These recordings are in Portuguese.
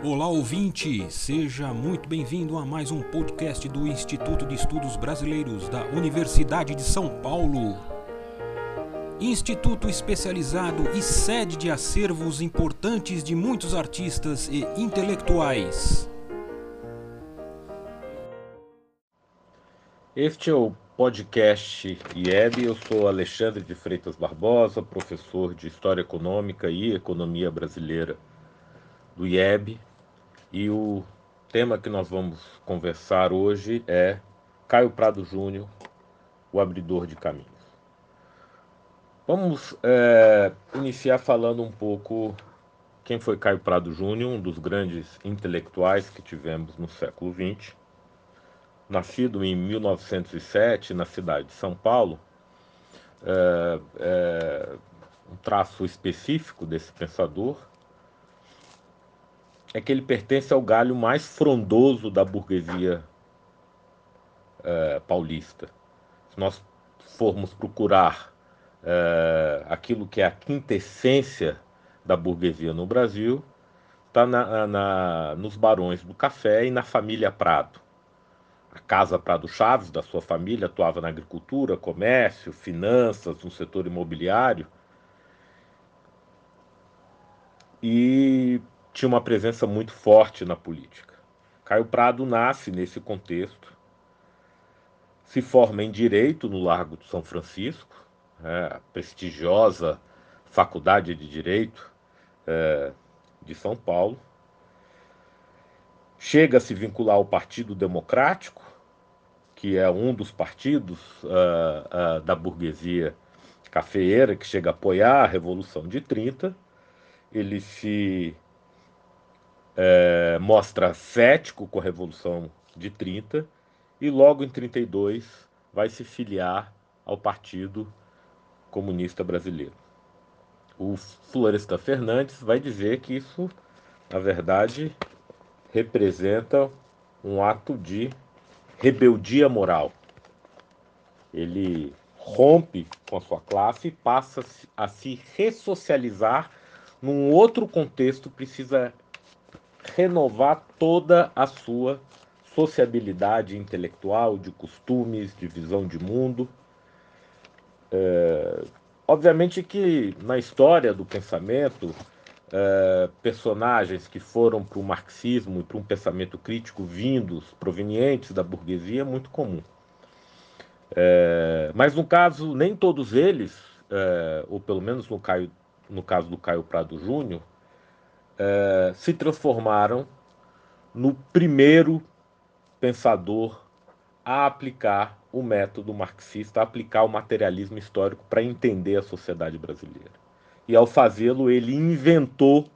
Olá ouvinte, seja muito bem-vindo a mais um podcast do Instituto de Estudos Brasileiros da Universidade de São Paulo. Instituto especializado e sede de acervos importantes de muitos artistas e intelectuais. Este é o podcast IEB. Eu sou Alexandre de Freitas Barbosa, professor de História Econômica e Economia Brasileira do IEB. E o tema que nós vamos conversar hoje é Caio Prado Júnior, o abridor de caminhos. Vamos é, iniciar falando um pouco quem foi Caio Prado Júnior, um dos grandes intelectuais que tivemos no século XX. Nascido em 1907 na cidade de São Paulo, é, é, um traço específico desse pensador é que ele pertence ao galho mais frondoso da burguesia é, paulista. Se nós formos procurar é, aquilo que é a quintessência da burguesia no Brasil, está na, na, nos barões do café e na família Prado. A Casa Prado Chaves, da sua família, atuava na agricultura, comércio, finanças, no setor imobiliário. E tinha uma presença muito forte na política. Caio Prado nasce nesse contexto, se forma em Direito no Largo de São Francisco, é, a prestigiosa Faculdade de Direito é, de São Paulo. Chega a se vincular ao Partido Democrático, que é um dos partidos uh, uh, da burguesia cafeeira que chega a apoiar a Revolução de 30. Ele se é, mostra cético com a Revolução de 30 e logo em 32 vai se filiar ao Partido Comunista Brasileiro. O Florestan Fernandes vai dizer que isso, na verdade, representa um ato de rebeldia moral. Ele rompe com a sua classe e passa a se ressocializar num outro contexto, precisa renovar toda a sua sociabilidade intelectual, de costumes, de visão de mundo. É, obviamente que na história do pensamento, é, personagens que foram para o marxismo e para um pensamento crítico vindos, provenientes da burguesia, é muito comum. É, mas no caso, nem todos eles, é, ou pelo menos no, Caio, no caso do Caio Prado Júnior, é, se transformaram no primeiro pensador a aplicar o método marxista, a aplicar o materialismo histórico para entender a sociedade brasileira. E ao fazê-lo, ele inventou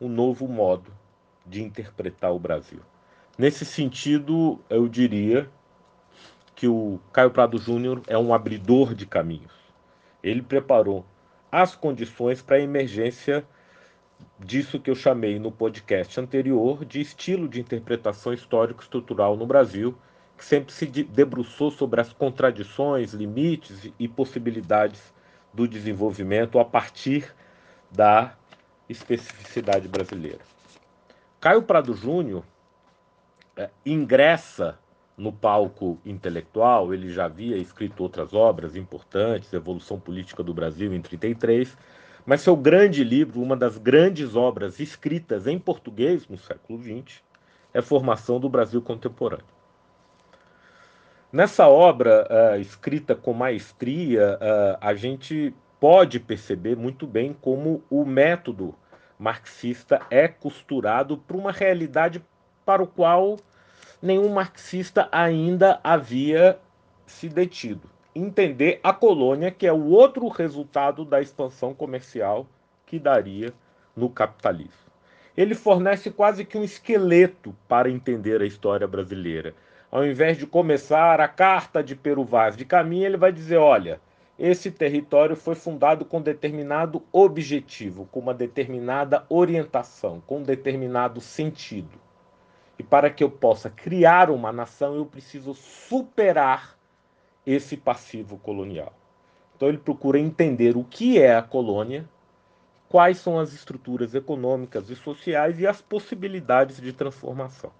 um novo modo de interpretar o Brasil. Nesse sentido, eu diria que o Caio Prado Júnior é um abridor de caminhos. Ele preparou as condições para a emergência disso que eu chamei no podcast anterior de estilo de interpretação histórico-estrutural no Brasil, que sempre se debruçou sobre as contradições, limites e possibilidades do desenvolvimento a partir da especificidade brasileira. Caio Prado Júnior é, ingressa no palco intelectual, ele já havia escrito outras obras importantes, Evolução Política do Brasil em 33, mas seu grande livro, uma das grandes obras escritas em português no século XX, é Formação do Brasil Contemporâneo. Nessa obra, uh, escrita com maestria, uh, a gente pode perceber muito bem como o método marxista é costurado para uma realidade para o qual nenhum marxista ainda havia se detido entender a colônia, que é o outro resultado da expansão comercial que daria no capitalismo. Ele fornece quase que um esqueleto para entender a história brasileira. Ao invés de começar a carta de Peru Vaz de Caminha, ele vai dizer: olha, esse território foi fundado com determinado objetivo, com uma determinada orientação, com um determinado sentido. E para que eu possa criar uma nação, eu preciso superar esse passivo colonial. Então ele procura entender o que é a colônia, quais são as estruturas econômicas e sociais e as possibilidades de transformação.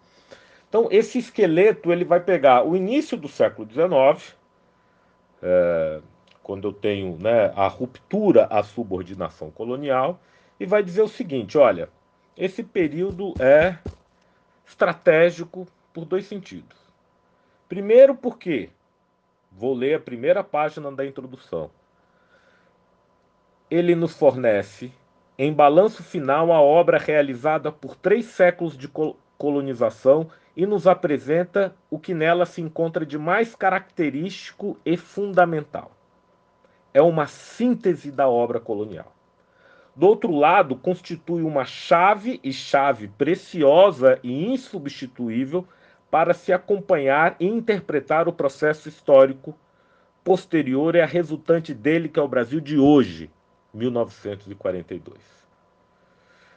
Então, esse esqueleto ele vai pegar o início do século XIX, é, quando eu tenho né, a ruptura à subordinação colonial, e vai dizer o seguinte: olha, esse período é estratégico por dois sentidos. Primeiro, porque vou ler a primeira página da introdução. Ele nos fornece, em balanço final, a obra realizada por três séculos de colonização e nos apresenta o que nela se encontra de mais característico e fundamental. É uma síntese da obra colonial. Do outro lado, constitui uma chave e chave preciosa e insubstituível para se acompanhar e interpretar o processo histórico posterior e a resultante dele, que é o Brasil de hoje, 1942.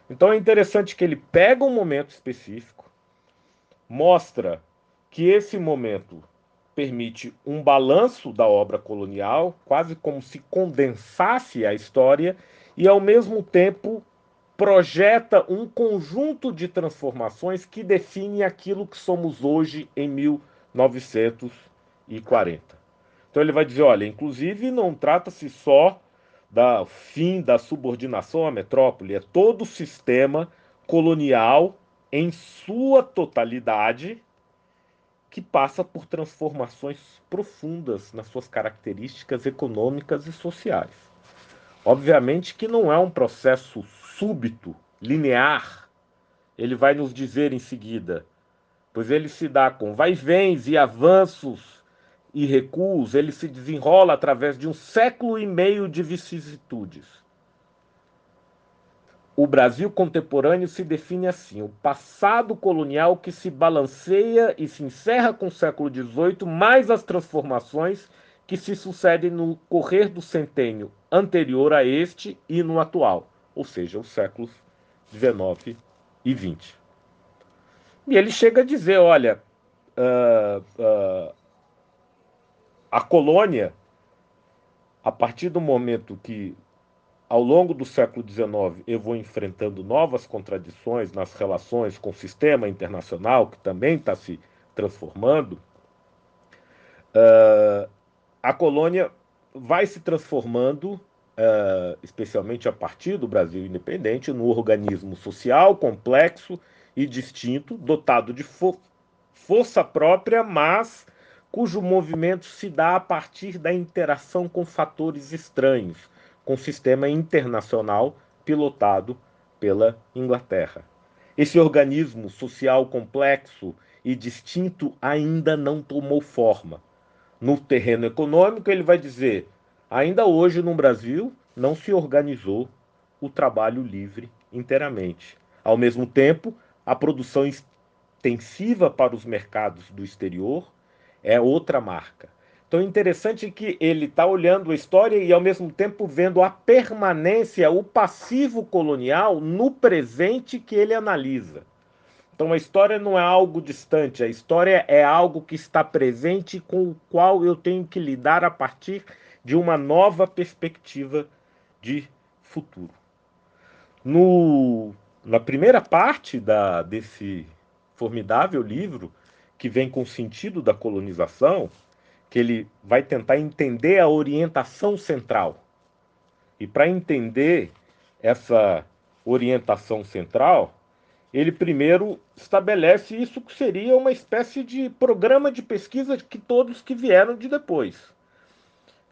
Então é interessante que ele pega um momento específico, mostra que esse momento permite um balanço da obra colonial, quase como se condensasse a história, e ao mesmo tempo projeta um conjunto de transformações que define aquilo que somos hoje em 1940. Então ele vai dizer, olha, inclusive não trata-se só da fim da subordinação à metrópole, é todo o sistema colonial em sua totalidade, que passa por transformações profundas nas suas características econômicas e sociais. Obviamente que não é um processo súbito, linear. Ele vai nos dizer em seguida, pois ele se dá com vai-vens e avanços e recuos, ele se desenrola através de um século e meio de vicissitudes o Brasil contemporâneo se define assim: o passado colonial que se balanceia e se encerra com o século XVIII, mais as transformações que se sucedem no correr do centênio anterior a este e no atual, ou seja, os séculos XIX e XX. E ele chega a dizer: olha, uh, uh, a colônia, a partir do momento que ao longo do século XIX, eu vou enfrentando novas contradições nas relações com o sistema internacional, que também está se transformando. Uh, a colônia vai se transformando, uh, especialmente a partir do Brasil independente, num organismo social complexo e distinto, dotado de fo força própria, mas cujo movimento se dá a partir da interação com fatores estranhos com sistema internacional pilotado pela Inglaterra. Esse organismo social complexo e distinto ainda não tomou forma. No terreno econômico, ele vai dizer: ainda hoje no Brasil não se organizou o trabalho livre inteiramente. Ao mesmo tempo, a produção extensiva para os mercados do exterior é outra marca. Então, interessante que ele está olhando a história e, ao mesmo tempo, vendo a permanência, o passivo colonial no presente que ele analisa. Então, a história não é algo distante, a história é algo que está presente com o qual eu tenho que lidar a partir de uma nova perspectiva de futuro. No, na primeira parte da, desse formidável livro, que vem com o sentido da colonização, que ele vai tentar entender a orientação central. E para entender essa orientação central, ele primeiro estabelece isso que seria uma espécie de programa de pesquisa que todos que vieram de depois.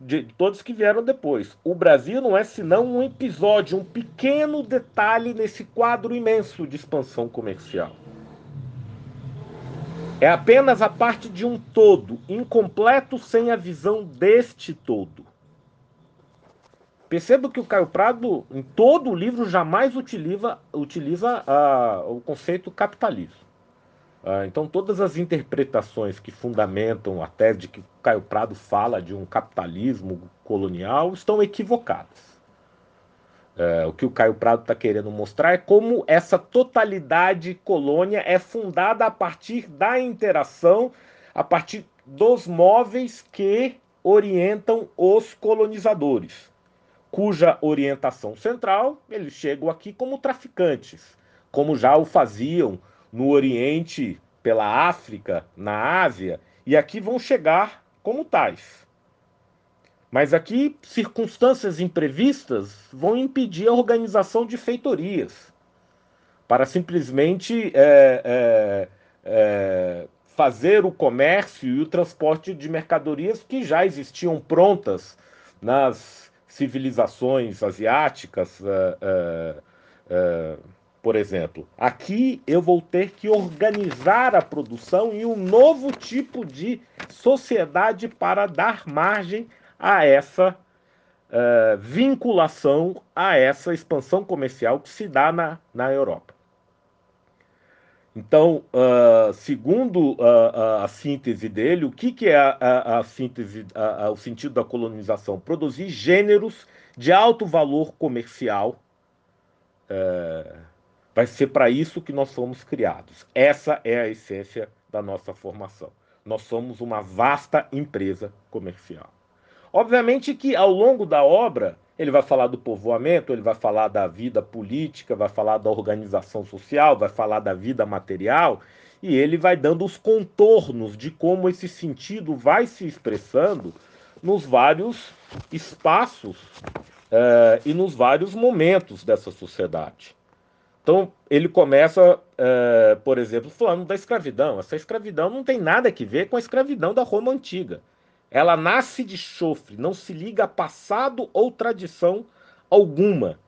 De todos que vieram depois. O Brasil não é senão um episódio, um pequeno detalhe nesse quadro imenso de expansão comercial. É apenas a parte de um todo, incompleto sem a visão deste todo. Perceba que o Caio Prado, em todo o livro, jamais utiliza, utiliza uh, o conceito capitalismo. Uh, então, todas as interpretações que fundamentam a tese de que Caio Prado fala de um capitalismo colonial estão equivocadas. É, o que o Caio Prado está querendo mostrar é como essa totalidade colônia é fundada a partir da interação, a partir dos móveis que orientam os colonizadores. cuja orientação central, eles chegam aqui como traficantes, como já o faziam no Oriente, pela África, na Ásia, e aqui vão chegar como tais. Mas aqui, circunstâncias imprevistas vão impedir a organização de feitorias, para simplesmente é, é, é, fazer o comércio e o transporte de mercadorias que já existiam prontas nas civilizações asiáticas, uh, uh, uh, por exemplo. Aqui eu vou ter que organizar a produção em um novo tipo de sociedade para dar margem a essa vinculação, a essa expansão comercial que se dá na, na Europa. Então, uh, segundo uh, a síntese dele, o que, que é a, a, a síntese, a, o sentido da colonização? Produzir gêneros de alto valor comercial. Uh, vai ser para isso que nós fomos criados. Essa é a essência da nossa formação. Nós somos uma vasta empresa comercial. Obviamente que ao longo da obra ele vai falar do povoamento, ele vai falar da vida política, vai falar da organização social, vai falar da vida material, e ele vai dando os contornos de como esse sentido vai se expressando nos vários espaços uh, e nos vários momentos dessa sociedade. Então, ele começa, uh, por exemplo, falando da escravidão. Essa escravidão não tem nada a ver com a escravidão da Roma antiga. Ela nasce de chofre, não se liga a passado ou tradição alguma.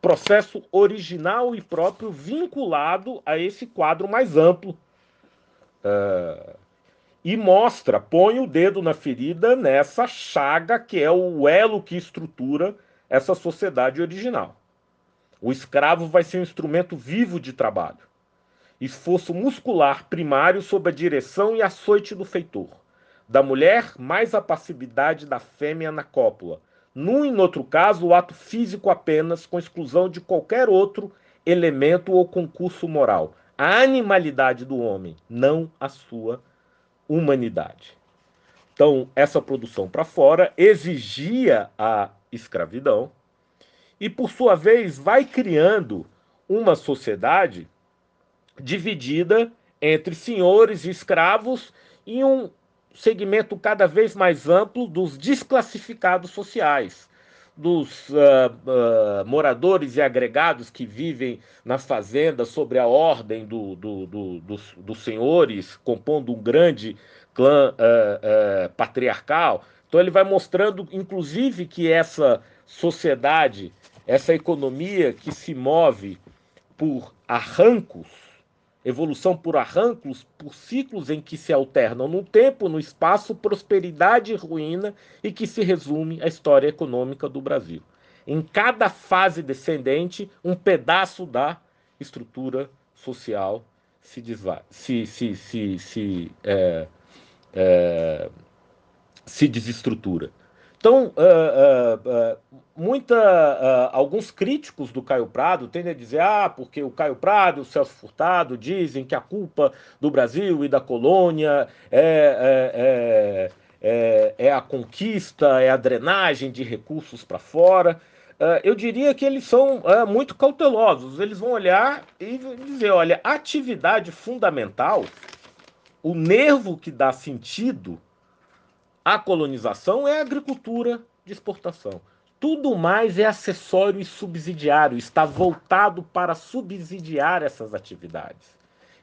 Processo original e próprio vinculado a esse quadro mais amplo. Uh, e mostra, põe o dedo na ferida nessa chaga que é o elo que estrutura essa sociedade original. O escravo vai ser um instrumento vivo de trabalho, esforço muscular primário sob a direção e açoite do feitor da mulher mais a passividade da fêmea na cópula. Num e no outro caso, o ato físico apenas, com exclusão de qualquer outro elemento ou concurso moral. A animalidade do homem, não a sua humanidade. Então, essa produção para fora exigia a escravidão e, por sua vez, vai criando uma sociedade dividida entre senhores e escravos e um segmento cada vez mais amplo dos desclassificados sociais, dos uh, uh, moradores e agregados que vivem nas fazendas sobre a ordem do, do, do, dos, dos, senhores, compondo um grande clã uh, patriarcal. Então, ele vai mostrando, inclusive, que essa sociedade, essa economia que se move por arrancos, evolução por arrancos, por ciclos em que se alternam no tempo, no espaço, prosperidade e ruína, e que se resume a história econômica do Brasil. Em cada fase descendente, um pedaço da estrutura social se, se, se, se, se, é, é, se desestrutura. Então, uh, uh, uh, muita, alguns críticos do Caio Prado tendem a dizer: ah, porque o Caio Prado e o Celso Furtado dizem que a culpa do Brasil e da colônia é, é, é, é a conquista, é a drenagem de recursos para fora. eu diria que eles são muito cautelosos. Eles vão olhar e dizer: olha, atividade fundamental, o nervo que dá sentido a colonização é a agricultura de exportação. Tudo mais é acessório e subsidiário, está voltado para subsidiar essas atividades.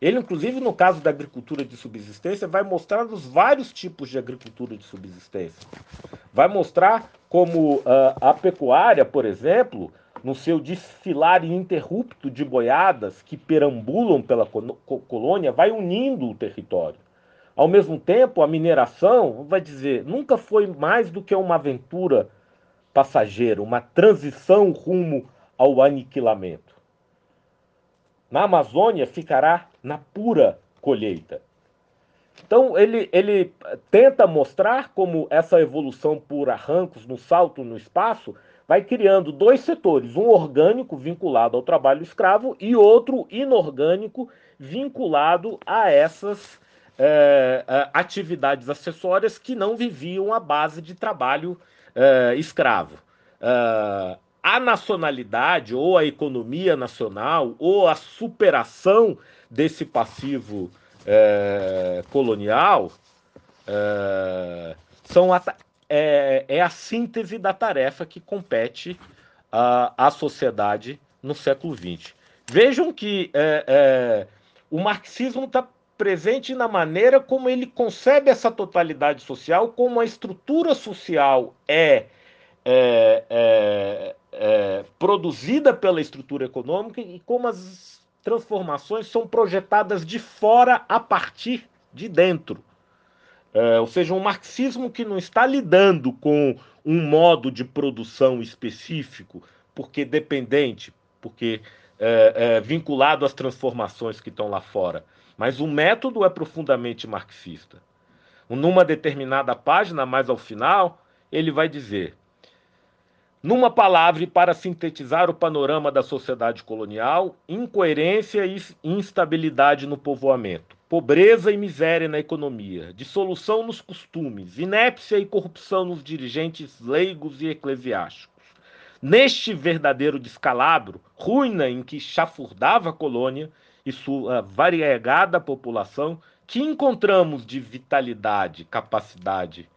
Ele, inclusive, no caso da agricultura de subsistência, vai mostrar os vários tipos de agricultura de subsistência. Vai mostrar como uh, a pecuária, por exemplo, no seu desfilar ininterrupto de boiadas que perambulam pela colônia, vai unindo o território. Ao mesmo tempo, a mineração, vai dizer, nunca foi mais do que uma aventura passageira, uma transição rumo ao aniquilamento. Na Amazônia ficará na pura colheita. Então ele, ele tenta mostrar como essa evolução por arrancos, no salto no espaço, vai criando dois setores, um orgânico vinculado ao trabalho escravo e outro inorgânico vinculado a essas é, é, atividades acessórias que não viviam à base de trabalho uh, escravo. Uh, a nacionalidade ou a economia nacional ou a superação desse passivo é, colonial é, são a, é, é, a síntese da tarefa que compete à, sociedade no século XX. Vejam que é, é, o marxismo está presente na maneira como ele concebe essa totalidade social, como a estrutura social é, é, é, é, produzida pela estrutura econômica e como as transformações são projetadas de fora a partir de dentro. É, ou seja, um marxismo que não está lidando com um modo de produção específico, porque dependente, porque é, é, vinculado às transformações que estão lá fora, mas o método é profundamente marxista. Numa determinada página, mais ao final, ele vai dizer: numa palavra, para sintetizar o panorama da sociedade colonial, incoerência e instabilidade no povoamento, pobreza e miséria na economia, dissolução nos costumes, inépcia e corrupção nos dirigentes leigos e eclesiásticos. Neste verdadeiro descalabro, ruína em que chafurdava a colônia e sua variegada população, que encontramos de vitalidade, capacidade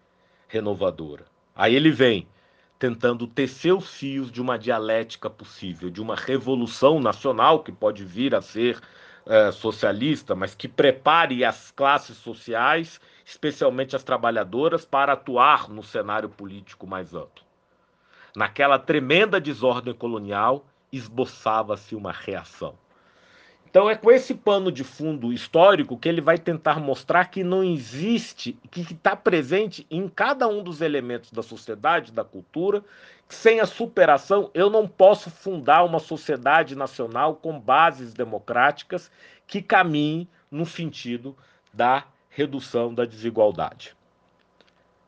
renovadora. Aí ele vem tentando tecer os fios de uma dialética possível, de uma revolução nacional que pode vir a ser é, socialista, mas que prepare as classes sociais, especialmente as trabalhadoras, para atuar no cenário político mais amplo. Naquela tremenda desordem colonial, esboçava-se uma reação. Então é com esse pano de fundo histórico que ele vai tentar mostrar que não existe, que está presente em cada um dos elementos da sociedade, da cultura, que sem a superação eu não posso fundar uma sociedade nacional com bases democráticas que caminhe no sentido da redução da desigualdade.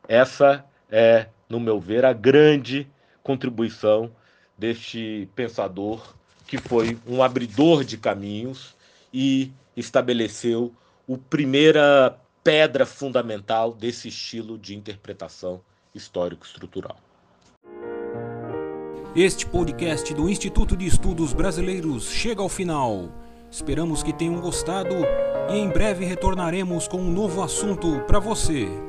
Essa é, no meu ver, a grande contribuição deste pensador que foi um abridor de caminhos e estabeleceu o primeira pedra fundamental desse estilo de interpretação histórico-estrutural. Este podcast do Instituto de Estudos Brasileiros chega ao final. Esperamos que tenham gostado e em breve retornaremos com um novo assunto para você.